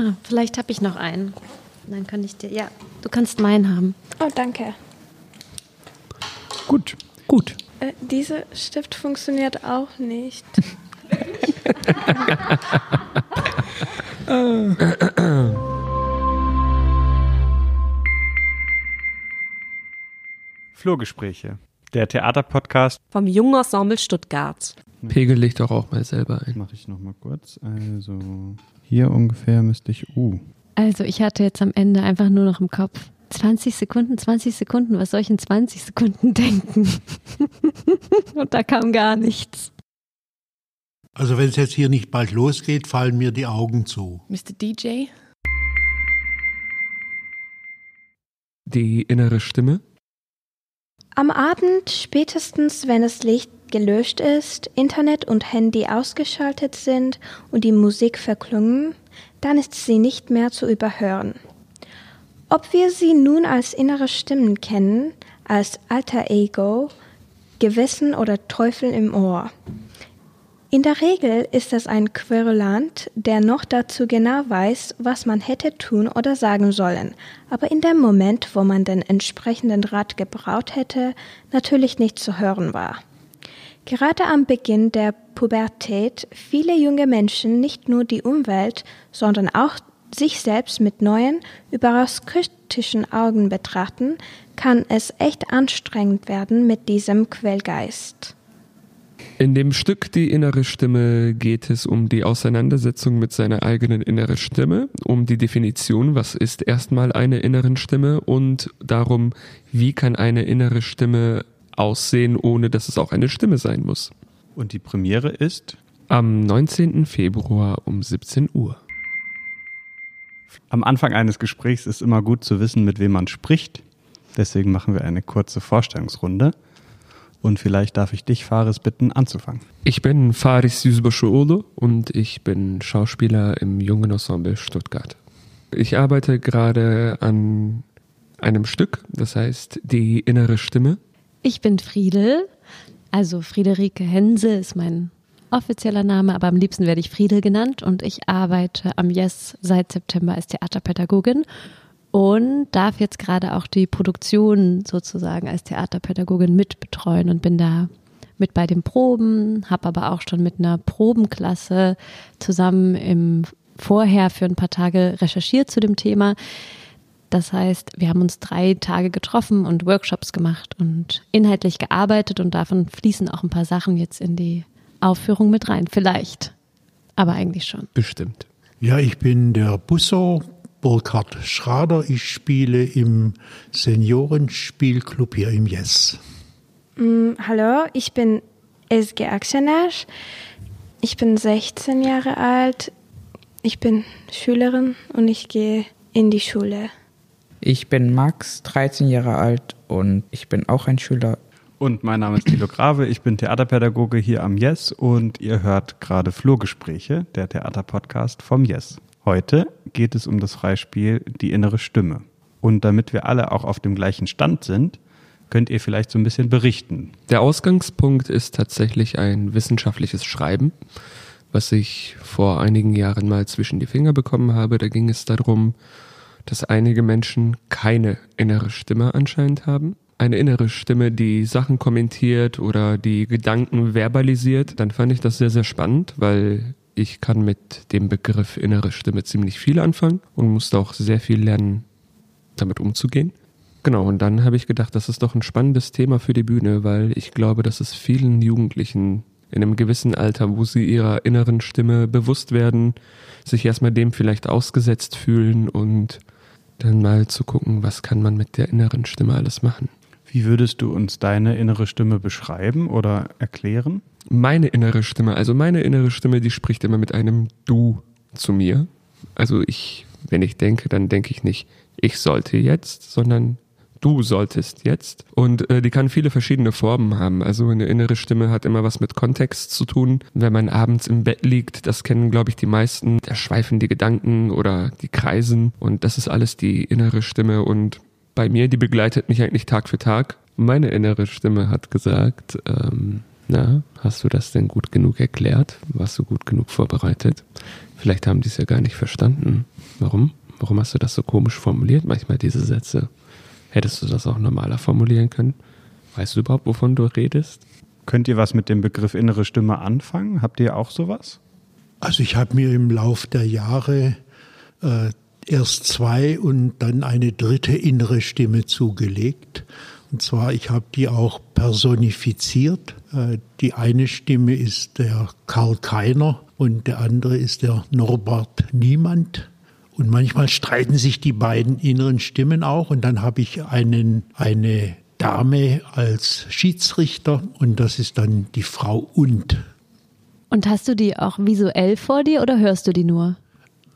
Ah, vielleicht habe ich noch einen. Dann kann ich dir. Ja, du kannst meinen haben. Oh, danke. Gut, gut. Äh, dieser Stift funktioniert auch nicht. Flohgespräche, der Theaterpodcast. Vom Jungen Ensemble Stuttgart. Pegel dich doch auch mal selber ein. Mache ich nochmal kurz. Also hier ungefähr müsste ich U. Also, ich hatte jetzt am Ende einfach nur noch im Kopf 20 Sekunden, 20 Sekunden, was soll ich in 20 Sekunden denken? Und da kam gar nichts. Also wenn es jetzt hier nicht bald losgeht, fallen mir die Augen zu. Mr. DJ? Die innere Stimme. Am Abend, spätestens wenn das Licht gelöscht ist, Internet und Handy ausgeschaltet sind und die Musik verklungen, dann ist sie nicht mehr zu überhören. Ob wir sie nun als innere Stimmen kennen, als alter Ego, Gewissen oder Teufel im Ohr. In der Regel ist es ein Querulant, der noch dazu genau weiß, was man hätte tun oder sagen sollen, aber in dem Moment, wo man den entsprechenden Rat gebraut hätte, natürlich nicht zu hören war. Gerade am Beginn der Pubertät viele junge Menschen nicht nur die Umwelt, sondern auch sich selbst mit neuen, überaus kritischen Augen betrachten, kann es echt anstrengend werden mit diesem Quellgeist. In dem Stück Die innere Stimme geht es um die Auseinandersetzung mit seiner eigenen inneren Stimme, um die Definition, was ist erstmal eine innere Stimme und darum, wie kann eine innere Stimme aussehen, ohne dass es auch eine Stimme sein muss. Und die Premiere ist? Am 19. Februar um 17 Uhr. Am Anfang eines Gesprächs ist immer gut zu wissen, mit wem man spricht. Deswegen machen wir eine kurze Vorstellungsrunde. Und vielleicht darf ich dich, Faris, bitten, anzufangen. Ich bin Faris Yüzbaşıoğlu und ich bin Schauspieler im Jungen Ensemble Stuttgart. Ich arbeite gerade an einem Stück, das heißt Die innere Stimme. Ich bin Friedel, also Friederike Hense ist mein offizieller Name, aber am liebsten werde ich Friedel genannt und ich arbeite am Yes seit September als Theaterpädagogin und darf jetzt gerade auch die Produktion sozusagen als Theaterpädagogin mitbetreuen und bin da mit bei den Proben, habe aber auch schon mit einer Probenklasse zusammen im Vorher für ein paar Tage recherchiert zu dem Thema. Das heißt, wir haben uns drei Tage getroffen und Workshops gemacht und inhaltlich gearbeitet und davon fließen auch ein paar Sachen jetzt in die Aufführung mit rein. Vielleicht. Aber eigentlich schon. Bestimmt. Ja, ich bin der Busso, Burkhard Schrader. Ich spiele im Seniorenspielclub hier im Yes. Mm, hallo, ich bin Ezgi Aksener. Ich bin 16 Jahre alt. Ich bin Schülerin und ich gehe in die Schule. Ich bin Max, 13 Jahre alt und ich bin auch ein Schüler. Und mein Name ist Thilo Grave, ich bin Theaterpädagoge hier am Yes und ihr hört gerade Flurgespräche, der Theaterpodcast vom Yes. Heute geht es um das Freispiel Die innere Stimme. Und damit wir alle auch auf dem gleichen Stand sind, könnt ihr vielleicht so ein bisschen berichten. Der Ausgangspunkt ist tatsächlich ein wissenschaftliches Schreiben, was ich vor einigen Jahren mal zwischen die Finger bekommen habe. Da ging es darum, dass einige Menschen keine innere Stimme anscheinend haben. Eine innere Stimme, die Sachen kommentiert oder die Gedanken verbalisiert. Dann fand ich das sehr, sehr spannend, weil ich kann mit dem Begriff innere Stimme ziemlich viel anfangen und musste auch sehr viel lernen, damit umzugehen. Genau, und dann habe ich gedacht, das ist doch ein spannendes Thema für die Bühne, weil ich glaube, dass es vielen Jugendlichen in einem gewissen Alter, wo sie ihrer inneren Stimme bewusst werden, sich erstmal dem vielleicht ausgesetzt fühlen und dann mal zu gucken, was kann man mit der inneren Stimme alles machen. Wie würdest du uns deine innere Stimme beschreiben oder erklären? Meine innere Stimme, also meine innere Stimme, die spricht immer mit einem Du zu mir. Also ich, wenn ich denke, dann denke ich nicht, ich sollte jetzt, sondern du solltest jetzt. Und äh, die kann viele verschiedene Formen haben. Also eine innere Stimme hat immer was mit Kontext zu tun. Wenn man abends im Bett liegt, das kennen, glaube ich, die meisten, da schweifen die Gedanken oder die kreisen. Und das ist alles die innere Stimme. Und bei mir, die begleitet mich eigentlich Tag für Tag. Meine innere Stimme hat gesagt, ähm, na, hast du das denn gut genug erklärt? Warst du gut genug vorbereitet? Vielleicht haben die es ja gar nicht verstanden. Warum? Warum hast du das so komisch formuliert, manchmal diese Sätze? Hättest du das auch normaler formulieren können? Weißt du überhaupt, wovon du redest? Könnt ihr was mit dem Begriff innere Stimme anfangen? Habt ihr auch sowas? Also ich habe mir im Lauf der Jahre äh, erst zwei und dann eine dritte innere Stimme zugelegt. Und zwar, ich habe die auch personifiziert. Äh, die eine Stimme ist der Karl Keiner und der andere ist der Norbert Niemand. Und manchmal streiten sich die beiden inneren Stimmen auch. Und dann habe ich einen, eine Dame als Schiedsrichter und das ist dann die Frau Und. Und hast du die auch visuell vor dir oder hörst du die nur?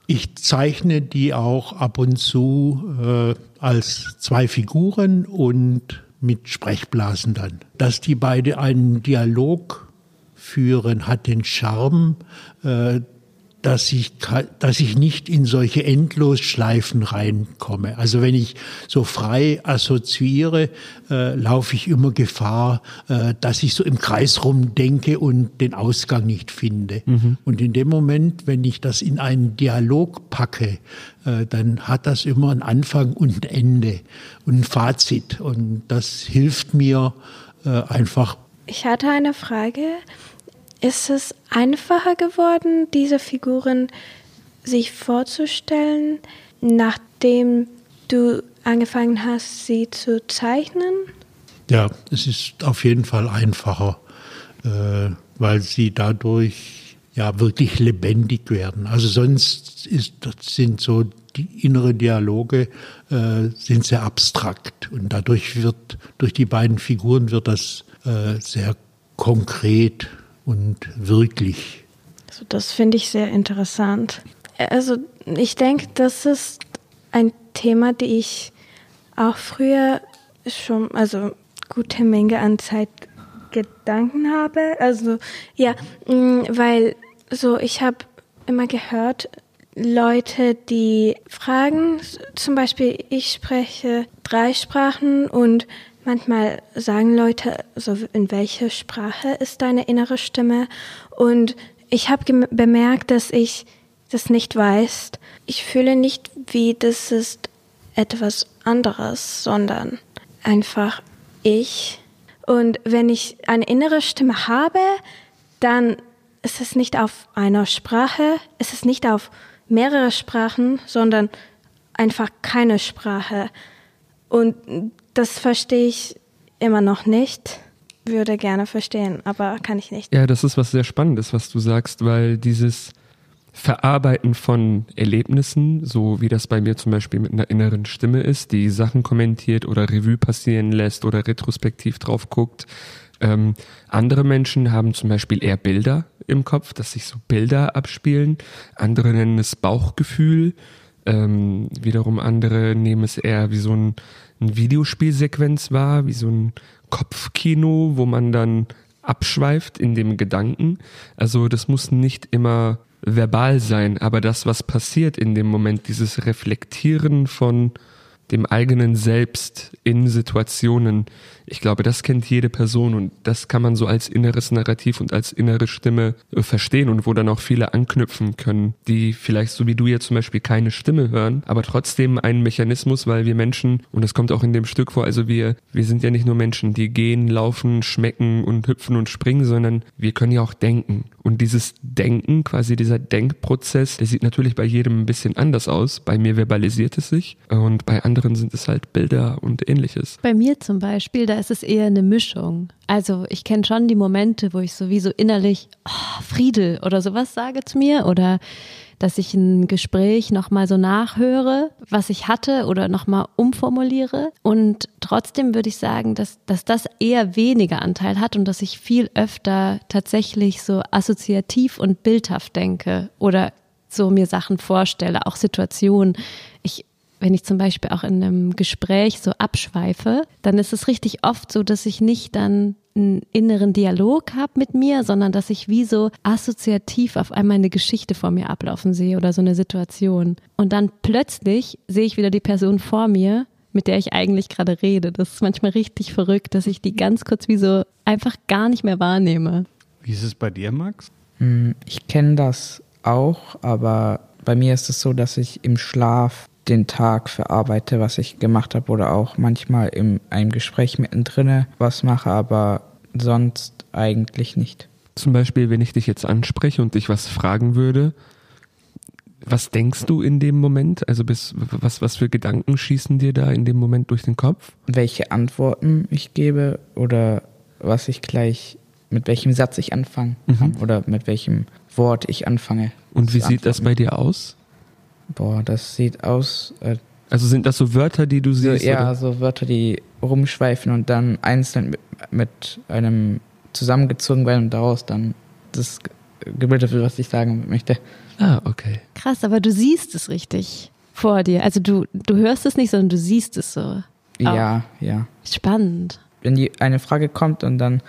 Ich zeichne die auch ab und zu äh, als zwei Figuren und mit Sprechblasen dann. Dass die beide einen Dialog führen, hat den Charme, äh, dass ich, dass ich nicht in solche Endlosschleifen reinkomme. Also wenn ich so frei assoziiere, äh, laufe ich immer Gefahr, äh, dass ich so im Kreis rumdenke und den Ausgang nicht finde. Mhm. Und in dem Moment, wenn ich das in einen Dialog packe, äh, dann hat das immer einen Anfang und ein Ende und ein Fazit. Und das hilft mir äh, einfach. Ich hatte eine Frage. Ist es einfacher geworden, diese Figuren sich vorzustellen, nachdem du angefangen hast, sie zu zeichnen? Ja, es ist auf jeden Fall einfacher, äh, weil sie dadurch ja wirklich lebendig werden. Also sonst ist, sind so die innere Dialoge äh, sind sehr abstrakt und dadurch wird durch die beiden Figuren wird das äh, sehr konkret und wirklich. Also das finde ich sehr interessant. Also ich denke, das ist ein Thema, die ich auch früher schon, also gute Menge an Zeit Gedanken habe. Also ja, mm, weil so ich habe immer gehört, Leute, die fragen, zum Beispiel ich spreche drei Sprachen und Manchmal sagen Leute, so in welcher Sprache ist deine innere Stimme? Und ich habe bemerkt, dass ich das nicht weiß. Ich fühle nicht, wie das ist etwas anderes, sondern einfach ich. Und wenn ich eine innere Stimme habe, dann ist es nicht auf einer Sprache, ist es nicht auf mehrere Sprachen, sondern einfach keine Sprache. Und das verstehe ich immer noch nicht. Würde gerne verstehen, aber kann ich nicht. Ja, das ist was sehr Spannendes, was du sagst, weil dieses Verarbeiten von Erlebnissen, so wie das bei mir zum Beispiel mit einer inneren Stimme ist, die Sachen kommentiert oder Revue passieren lässt oder retrospektiv drauf guckt. Ähm, andere Menschen haben zum Beispiel eher Bilder im Kopf, dass sich so Bilder abspielen. Andere nennen es Bauchgefühl. Ähm, wiederum andere nehmen es eher wie so ein ein Videospielsequenz war, wie so ein Kopfkino, wo man dann abschweift in dem Gedanken. Also das muss nicht immer verbal sein, aber das, was passiert in dem Moment, dieses Reflektieren von dem eigenen Selbst in Situationen. Ich glaube, das kennt jede Person und das kann man so als inneres Narrativ und als innere Stimme äh, verstehen und wo dann auch viele anknüpfen können, die vielleicht so wie du jetzt zum Beispiel keine Stimme hören, aber trotzdem einen Mechanismus, weil wir Menschen, und das kommt auch in dem Stück vor, also wir, wir sind ja nicht nur Menschen, die gehen, laufen, schmecken und hüpfen und springen, sondern wir können ja auch denken. Und dieses Denken, quasi dieser Denkprozess, der sieht natürlich bei jedem ein bisschen anders aus. Bei mir verbalisiert es sich und bei anderen sind es halt Bilder und ähnliches. Bei mir zum Beispiel, da ist es eher eine Mischung. Also ich kenne schon die Momente, wo ich sowieso innerlich oh, Friedel oder sowas sage zu mir oder dass ich ein Gespräch nochmal so nachhöre, was ich hatte oder nochmal umformuliere. Und trotzdem würde ich sagen, dass, dass das eher weniger Anteil hat und dass ich viel öfter tatsächlich so assoziativ und bildhaft denke oder so mir Sachen vorstelle, auch Situationen. Ich wenn ich zum Beispiel auch in einem Gespräch so abschweife, dann ist es richtig oft so, dass ich nicht dann einen inneren Dialog habe mit mir, sondern dass ich wie so assoziativ auf einmal eine Geschichte vor mir ablaufen sehe oder so eine Situation. Und dann plötzlich sehe ich wieder die Person vor mir, mit der ich eigentlich gerade rede. Das ist manchmal richtig verrückt, dass ich die ganz kurz wie so einfach gar nicht mehr wahrnehme. Wie ist es bei dir, Max? Hm, ich kenne das auch, aber bei mir ist es so, dass ich im Schlaf den Tag verarbeite, was ich gemacht habe oder auch manchmal in einem Gespräch mittendrin was mache, aber sonst eigentlich nicht. Zum Beispiel, wenn ich dich jetzt anspreche und dich was fragen würde, was denkst du in dem Moment? Also bis, was, was für Gedanken schießen dir da in dem Moment durch den Kopf? Welche Antworten ich gebe oder was ich gleich, mit welchem Satz ich anfangen kann Mhm. oder mit welchem Wort ich anfange. Und wie sieht das bei dir aus? Boah, das sieht aus, äh, Also sind das so Wörter, die du so, siehst? ja, oder? so Wörter, die rumschweifen und dann einzeln mit, mit einem zusammengezogen werden und daraus dann das ge- gebildet wird, was ich sagen möchte. Ah, okay. Krass, aber du siehst es richtig vor dir. Also du, du hörst es nicht, sondern du siehst es so. Ja, ja. Spannend. Wenn die eine Frage kommt und dann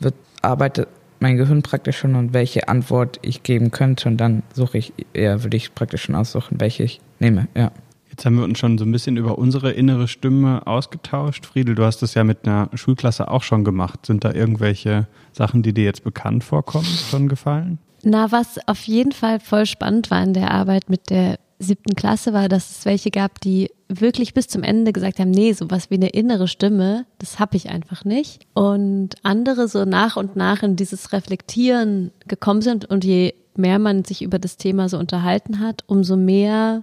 wird arbeitet mein Gehirn praktisch schon und welche Antwort ich geben könnte und dann suche ich, ja, würde ich praktisch schon aussuchen, welche ich nehme, ja. Jetzt haben wir uns schon so ein bisschen über unsere innere Stimme ausgetauscht. Friedel, du hast das ja mit einer Schulklasse auch schon gemacht. Sind da irgendwelche Sachen, die dir jetzt bekannt vorkommen, schon gefallen? Na, was auf jeden Fall voll spannend war in der Arbeit mit der siebten Klasse, war, dass es welche gab, die wirklich bis zum Ende gesagt haben, nee, sowas wie eine innere Stimme, das habe ich einfach nicht. Und andere so nach und nach in dieses Reflektieren gekommen sind und je mehr man sich über das Thema so unterhalten hat, umso mehr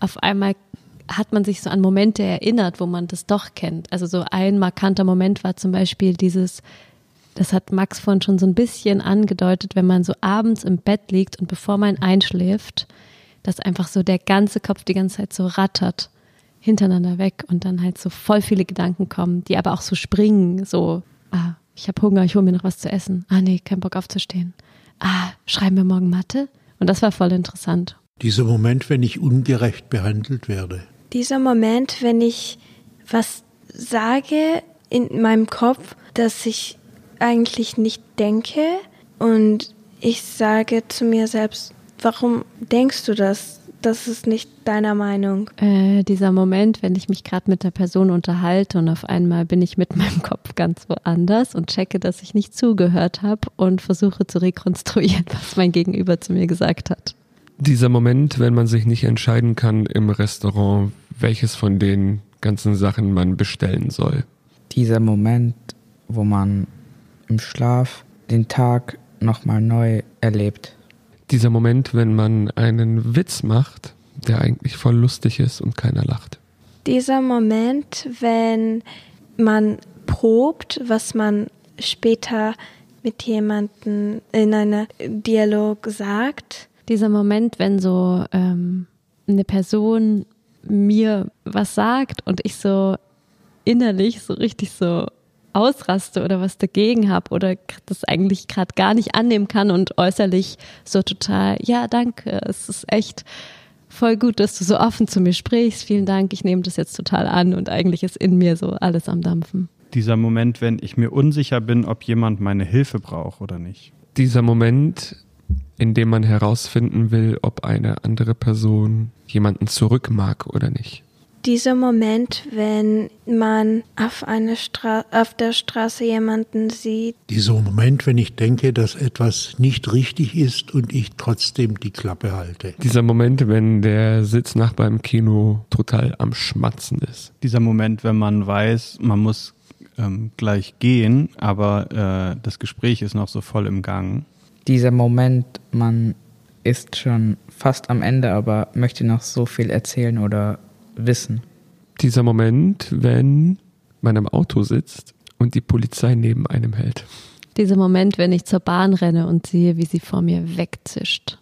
auf einmal hat man sich so an Momente erinnert, wo man das doch kennt. Also so ein markanter Moment war zum Beispiel dieses, das hat Max vorhin schon so ein bisschen angedeutet, wenn man so abends im Bett liegt und bevor man einschläft, dass einfach so der ganze Kopf die ganze Zeit so rattert hintereinander weg und dann halt so voll viele Gedanken kommen, die aber auch so springen, so, ah, ich habe Hunger, ich hole mir noch was zu essen. Ah nee, kein Bock aufzustehen. Ah, schreiben wir morgen Mathe? Und das war voll interessant. Dieser Moment, wenn ich ungerecht behandelt werde. Dieser Moment, wenn ich was sage in meinem Kopf, das ich eigentlich nicht denke und ich sage zu mir selbst, warum denkst du das? Das ist nicht deiner Meinung. Äh, dieser Moment, wenn ich mich gerade mit der Person unterhalte und auf einmal bin ich mit meinem Kopf ganz woanders und checke, dass ich nicht zugehört habe und versuche zu rekonstruieren, was mein Gegenüber zu mir gesagt hat. Dieser Moment, wenn man sich nicht entscheiden kann im Restaurant, welches von den ganzen Sachen man bestellen soll. Dieser Moment, wo man im Schlaf den Tag nochmal neu erlebt. Dieser Moment, wenn man einen Witz macht, der eigentlich voll lustig ist und keiner lacht. Dieser Moment, wenn man probt, was man später mit jemandem in einem Dialog sagt. Dieser Moment, wenn so ähm, eine Person mir was sagt und ich so innerlich so richtig so ausraste oder was dagegen habe oder das eigentlich gerade gar nicht annehmen kann und äußerlich so total, ja, danke, es ist echt voll gut, dass du so offen zu mir sprichst. Vielen Dank, ich nehme das jetzt total an und eigentlich ist in mir so alles am Dampfen. Dieser Moment, wenn ich mir unsicher bin, ob jemand meine Hilfe braucht oder nicht. Dieser Moment, in dem man herausfinden will, ob eine andere Person jemanden zurück mag oder nicht. Dieser Moment, wenn man auf, eine Stra auf der Straße jemanden sieht, Dieser Moment, wenn ich denke, dass etwas nicht richtig ist und ich trotzdem die Klappe halte. Dieser Moment, wenn der Sitznachbar im Kino total am Schmatzen ist. Dieser Moment, wenn man weiß, man muss ähm, gleich gehen, aber äh, das Gespräch ist noch so voll im Gang. Dieser Moment, man ist schon fast am Ende, aber möchte noch so viel erzählen oder wissen. Dieser Moment, wenn man im Auto sitzt und die Polizei neben einem hält. Dieser Moment, wenn ich zur Bahn renne und sehe, wie sie vor mir wegzischt.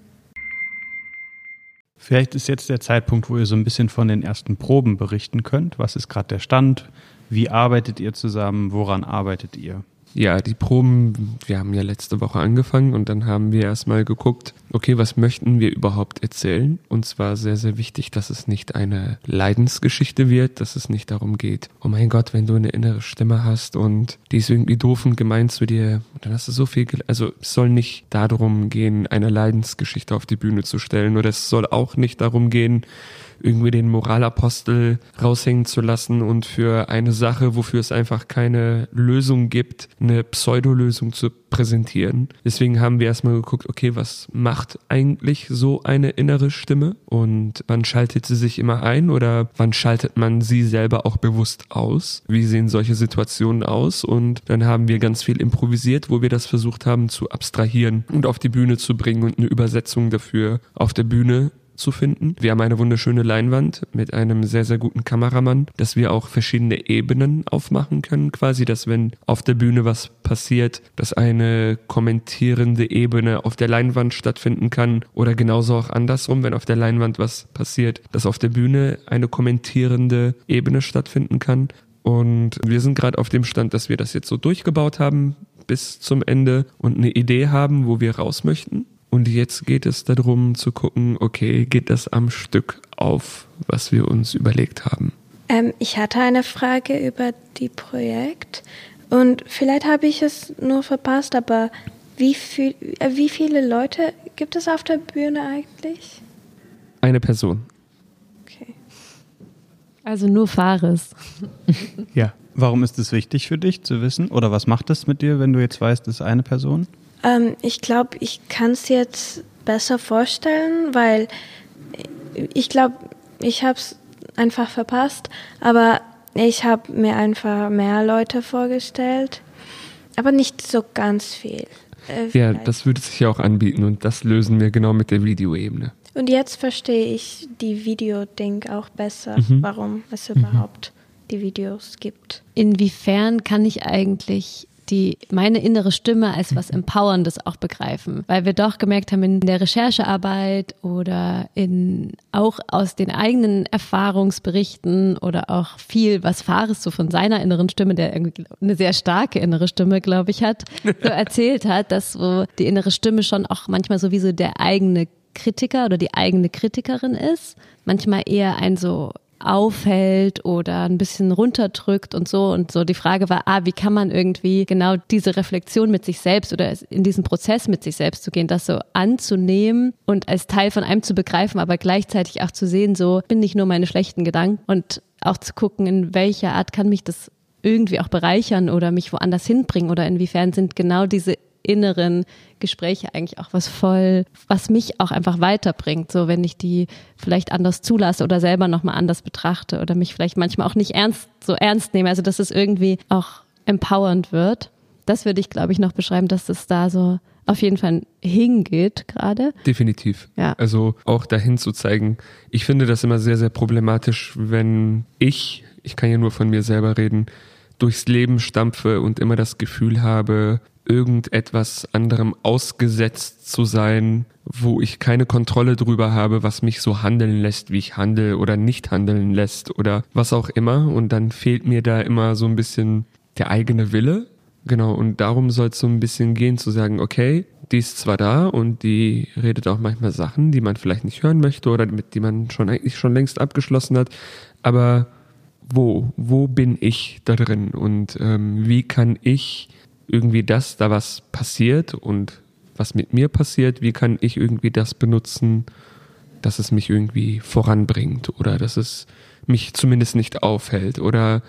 Vielleicht ist jetzt der Zeitpunkt, wo ihr so ein bisschen von den ersten Proben berichten könnt. Was ist gerade der Stand? Wie arbeitet ihr zusammen? Woran arbeitet ihr? Ja, die Proben, wir haben ja letzte Woche angefangen und dann haben wir erstmal geguckt, okay, was möchten wir überhaupt erzählen? Und zwar sehr, sehr wichtig, dass es nicht eine Leidensgeschichte wird, dass es nicht darum geht, oh mein Gott, wenn du eine innere Stimme hast und die ist irgendwie doof und gemein zu dir, dann hast du so viel, also es soll nicht darum gehen, eine Leidensgeschichte auf die Bühne zu stellen oder es soll auch nicht darum gehen, irgendwie den Moralapostel raushängen zu lassen und für eine Sache, wofür es einfach keine Lösung gibt, eine Pseudolösung zu präsentieren. Deswegen haben wir erstmal geguckt, okay, was macht eigentlich so eine innere Stimme und wann schaltet sie sich immer ein oder wann schaltet man sie selber auch bewusst aus? Wie sehen solche Situationen aus? Und dann haben wir ganz viel improvisiert, wo wir das versucht haben zu abstrahieren und auf die Bühne zu bringen und eine Übersetzung dafür auf der Bühne zu finden. Wir haben eine wunderschöne Leinwand mit einem sehr, sehr guten Kameramann, dass wir auch verschiedene Ebenen aufmachen können, quasi, dass wenn auf der Bühne was passiert, dass eine kommentierende Ebene auf der Leinwand stattfinden kann oder genauso auch andersrum, wenn auf der Leinwand was passiert, dass auf der Bühne eine kommentierende Ebene stattfinden kann. Und wir sind gerade auf dem Stand, dass wir das jetzt so durchgebaut haben bis zum Ende und eine Idee haben, wo wir raus möchten. Und jetzt geht es darum zu gucken, okay, geht das am Stück auf, was wir uns überlegt haben? Ähm, ich hatte eine Frage über die Projekt und vielleicht habe ich es nur verpasst, aber wie, viel, äh, wie viele Leute gibt es auf der Bühne eigentlich? Eine Person. Okay. Also nur Fares. Ja. Warum ist es wichtig für dich zu wissen? Oder was macht es mit dir, wenn du jetzt weißt, es ist eine Person? Ähm, ich glaube, ich kann es jetzt besser vorstellen, weil ich glaube, ich habe es einfach verpasst, aber ich habe mir einfach mehr Leute vorgestellt, aber nicht so ganz viel. Äh, Ja, das würde sich ja auch anbieten und das lösen wir genau mit der Videoebene. Und jetzt verstehe ich die Videoding auch besser, Mhm. warum es überhaupt die Videos gibt. Inwiefern kann ich eigentlich die, meine innere Stimme als was Empowerndes auch begreifen? Weil wir doch gemerkt haben in der Recherchearbeit oder in, auch aus den eigenen Erfahrungsberichten oder auch viel, was Fares so von seiner inneren Stimme, der irgendwie eine sehr starke innere Stimme, glaube ich, hat, so erzählt hat, dass so die innere Stimme schon auch manchmal sowieso der eigene Kritiker oder die eigene Kritikerin ist. Manchmal eher ein so aufhält oder ein bisschen runterdrückt und so. Und so die Frage war, ah, wie kann man irgendwie genau diese Reflexion mit sich selbst oder in diesen Prozess mit sich selbst zu gehen, das so anzunehmen und als Teil von einem zu begreifen, aber gleichzeitig auch zu sehen, so bin nicht nur meine schlechten Gedanken und auch zu gucken, in welcher Art kann mich das irgendwie auch bereichern oder mich woanders hinbringen oder inwiefern sind genau diese inneren Gespräche eigentlich auch was voll, was mich auch einfach weiterbringt, so wenn ich die vielleicht anders zulasse oder selber nochmal anders betrachte oder mich vielleicht manchmal auch nicht ernst, so ernst nehme, also dass es irgendwie auch empowernd wird. Das würde ich, glaube ich, noch beschreiben, dass es da so auf jeden Fall hingeht gerade. Definitiv. Ja. Also auch dahin zu zeigen. Ich finde das immer sehr, sehr problematisch, wenn ich, ich kann ja nur von mir selber reden, durchs Leben stampfe und immer das Gefühl habe, irgendetwas anderem ausgesetzt zu sein, wo ich keine Kontrolle drüber habe, was mich so handeln lässt, wie ich handle oder nicht handeln lässt oder was auch immer. Und dann fehlt mir da immer so ein bisschen der eigene Wille. Genau, und darum soll es so ein bisschen gehen, zu sagen, okay, die ist zwar da und die redet auch manchmal Sachen, die man vielleicht nicht hören möchte oder mit die man schon eigentlich schon längst abgeschlossen hat, aber wo, wo bin ich da drin und ähm, wie kann ich irgendwie das, da was passiert und was mit mir passiert, wie kann ich irgendwie das benutzen, dass es mich irgendwie voranbringt oder dass es mich zumindest nicht aufhält? Oder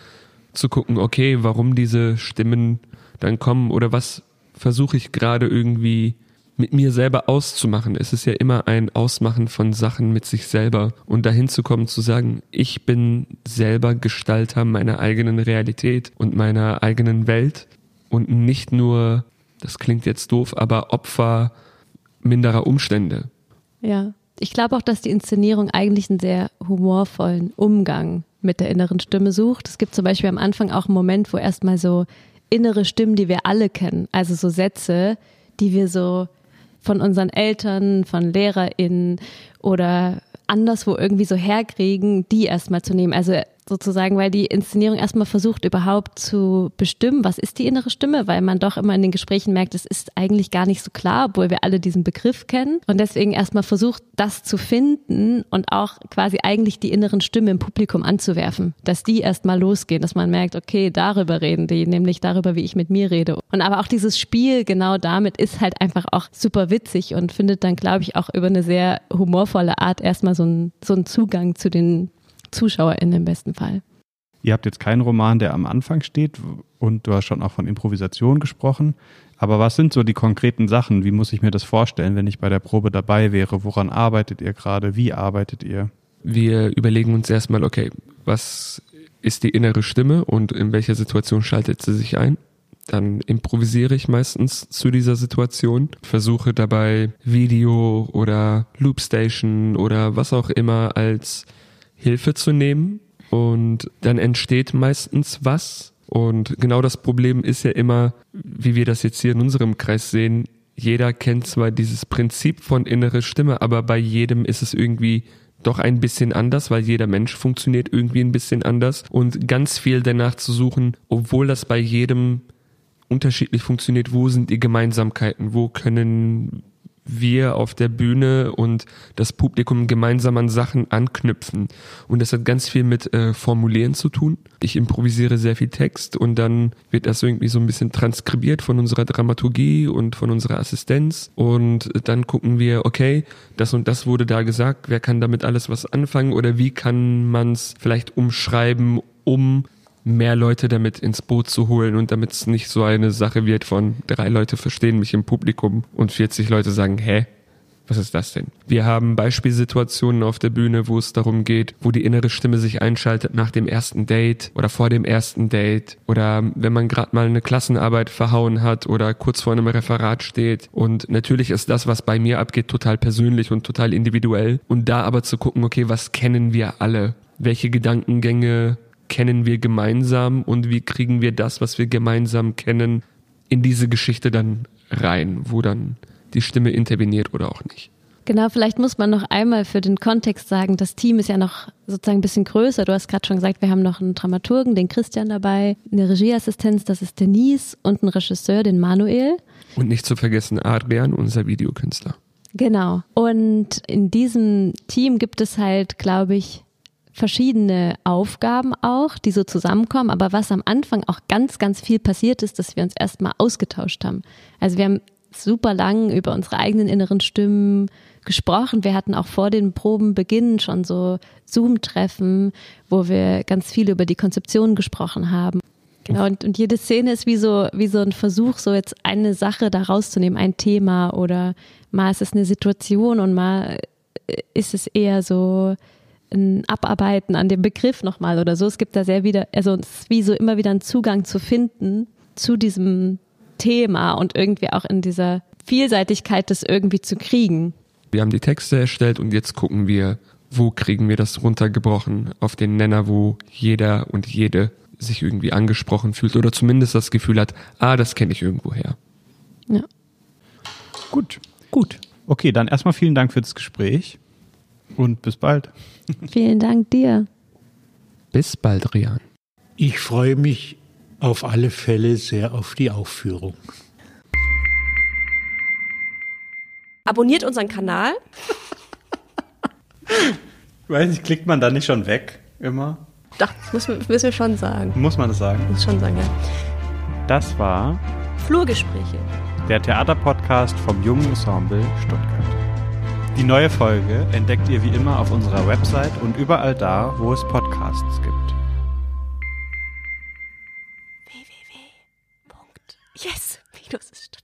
zu gucken, okay, warum diese Stimmen dann kommen oder was versuche ich gerade irgendwie mit mir selber auszumachen. Es ist ja immer ein Ausmachen von Sachen mit sich selber. Und dahin zu kommen zu sagen, ich bin selber Gestalter meiner eigenen Realität und meiner eigenen Welt und nicht nur, das klingt jetzt doof, aber Opfer minderer Umstände. Ja. Ich glaube auch, dass die Inszenierung eigentlich einen sehr humorvollen Umgang mit der inneren Stimme sucht. Es gibt zum Beispiel am Anfang auch einen Moment, wo erstmal so innere Stimmen, die wir alle kennen, also so Sätze, die wir so von unseren Eltern, von LehrerInnen oder anderswo irgendwie so herkriegen, die erstmal zu nehmen. Also sozusagen, weil die Inszenierung erstmal versucht, überhaupt zu bestimmen, was ist die innere Stimme, weil man doch immer in den Gesprächen merkt, es ist eigentlich gar nicht so klar, obwohl wir alle diesen Begriff kennen. Und deswegen erstmal versucht, das zu finden und auch quasi eigentlich die inneren Stimmen im Publikum anzuwerfen, dass die erstmal losgehen, dass man merkt, okay, darüber reden die, nämlich darüber, wie ich mit mir rede. Und aber auch dieses Spiel genau damit ist halt einfach auch super witzig und findet dann, glaube ich, auch über eine sehr humorvolle Art erstmal so einen, so einen Zugang zu den ZuschauerInnen im besten Fall. Ihr habt jetzt keinen Roman, der am Anfang steht und du hast schon auch von Improvisation gesprochen. Aber was sind so die konkreten Sachen? Wie muss ich mir das vorstellen, wenn ich bei der Probe dabei wäre? Woran arbeitet ihr gerade? Wie arbeitet ihr? Wir überlegen uns erstmal, okay, was ist die innere Stimme und in welcher Situation schaltet sie sich ein? Dann improvisiere ich meistens zu dieser Situation, versuche dabei Video oder Loopstation oder was auch immer als Hilfe zu nehmen und dann entsteht meistens was. Und genau das Problem ist ja immer, wie wir das jetzt hier in unserem Kreis sehen, jeder kennt zwar dieses Prinzip von innere Stimme, aber bei jedem ist es irgendwie doch ein bisschen anders, weil jeder Mensch funktioniert irgendwie ein bisschen anders und ganz viel danach zu suchen, obwohl das bei jedem unterschiedlich funktioniert, wo sind die Gemeinsamkeiten, wo können wir auf der Bühne und das Publikum gemeinsam an Sachen anknüpfen. Und das hat ganz viel mit äh, Formulieren zu tun. Ich improvisiere sehr viel Text und dann wird das irgendwie so ein bisschen transkribiert von unserer Dramaturgie und von unserer Assistenz. Und dann gucken wir, okay, das und das wurde da gesagt, wer kann damit alles was anfangen oder wie kann man es vielleicht umschreiben, um mehr Leute damit ins Boot zu holen und damit es nicht so eine Sache wird von drei Leute verstehen mich im Publikum und 40 Leute sagen, hä? Was ist das denn? Wir haben Beispielsituationen auf der Bühne, wo es darum geht, wo die innere Stimme sich einschaltet nach dem ersten Date oder vor dem ersten Date oder wenn man gerade mal eine Klassenarbeit verhauen hat oder kurz vor einem Referat steht. Und natürlich ist das, was bei mir abgeht, total persönlich und total individuell. Und da aber zu gucken, okay, was kennen wir alle? Welche Gedankengänge kennen wir gemeinsam und wie kriegen wir das, was wir gemeinsam kennen, in diese Geschichte dann rein, wo dann die Stimme interveniert oder auch nicht. Genau, vielleicht muss man noch einmal für den Kontext sagen, das Team ist ja noch sozusagen ein bisschen größer. Du hast gerade schon gesagt, wir haben noch einen Dramaturgen, den Christian dabei, eine Regieassistenz, das ist Denise und einen Regisseur, den Manuel. Und nicht zu vergessen Adrian, unser Videokünstler. Genau. Und in diesem Team gibt es halt, glaube ich, verschiedene Aufgaben auch, die so zusammenkommen. Aber was am Anfang auch ganz, ganz viel passiert ist, dass wir uns erstmal ausgetauscht haben. Also wir haben super lang über unsere eigenen inneren Stimmen gesprochen. Wir hatten auch vor den Probenbeginn schon so Zoom-Treffen, wo wir ganz viel über die Konzeption gesprochen haben. Genau, und, und jede Szene ist wie so, wie so ein Versuch, so jetzt eine Sache da rauszunehmen, ein Thema oder mal ist es eine Situation und mal ist es eher so ein Abarbeiten an dem Begriff nochmal oder so. Es gibt da sehr wieder, also es ist wie so immer wieder einen Zugang zu finden zu diesem Thema und irgendwie auch in dieser Vielseitigkeit das irgendwie zu kriegen. Wir haben die Texte erstellt und jetzt gucken wir, wo kriegen wir das runtergebrochen auf den Nenner, wo jeder und jede sich irgendwie angesprochen fühlt oder zumindest das Gefühl hat, ah, das kenne ich irgendwo her. Ja. Gut, gut. Okay, dann erstmal vielen Dank für das Gespräch und bis bald. Vielen Dank dir. Bis bald, Rian. Ich freue mich auf alle Fälle sehr auf die Aufführung. Abonniert unseren Kanal. Ich weiß nicht, klickt man da nicht schon weg immer? Doch, das müssen, wir- müssen wir schon sagen. Muss man das sagen? Muss schon sagen, ja. Das war Flurgespräche. der Theaterpodcast vom Jungen Ensemble Stuttgart. Die neue Folge entdeckt ihr wie immer auf unserer Website und überall da, wo es Podcasts gibt. www.yes-ist